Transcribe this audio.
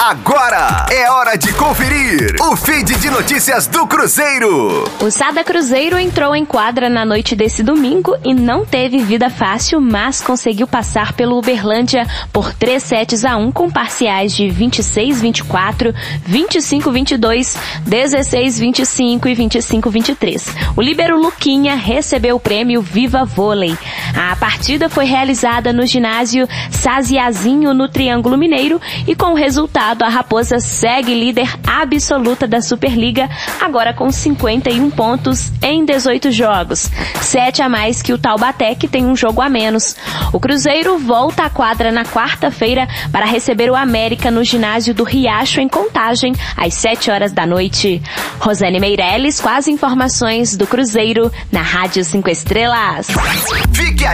Agora é hora de conferir o feed de notícias do Cruzeiro. O Sada Cruzeiro entrou em quadra na noite desse domingo e não teve vida fácil, mas conseguiu passar pelo Uberlândia por 3 sets a 1 com parciais de 26-24, 25-22, 16-25 e 25-23. O líbero Luquinha recebeu o prêmio Viva Vôlei. A partida foi realizada no ginásio Saziazinho no Triângulo Mineiro e com o resultado a Raposa segue líder absoluta da Superliga, agora com 51 pontos em 18 jogos, 7 a mais que o Taubaté, que tem um jogo a menos. O Cruzeiro volta à quadra na quarta-feira para receber o América no ginásio do Riacho em Contagem, às 7 horas da noite. Rosane Meirelles com as informações do Cruzeiro na Rádio 5 Estrelas. Fique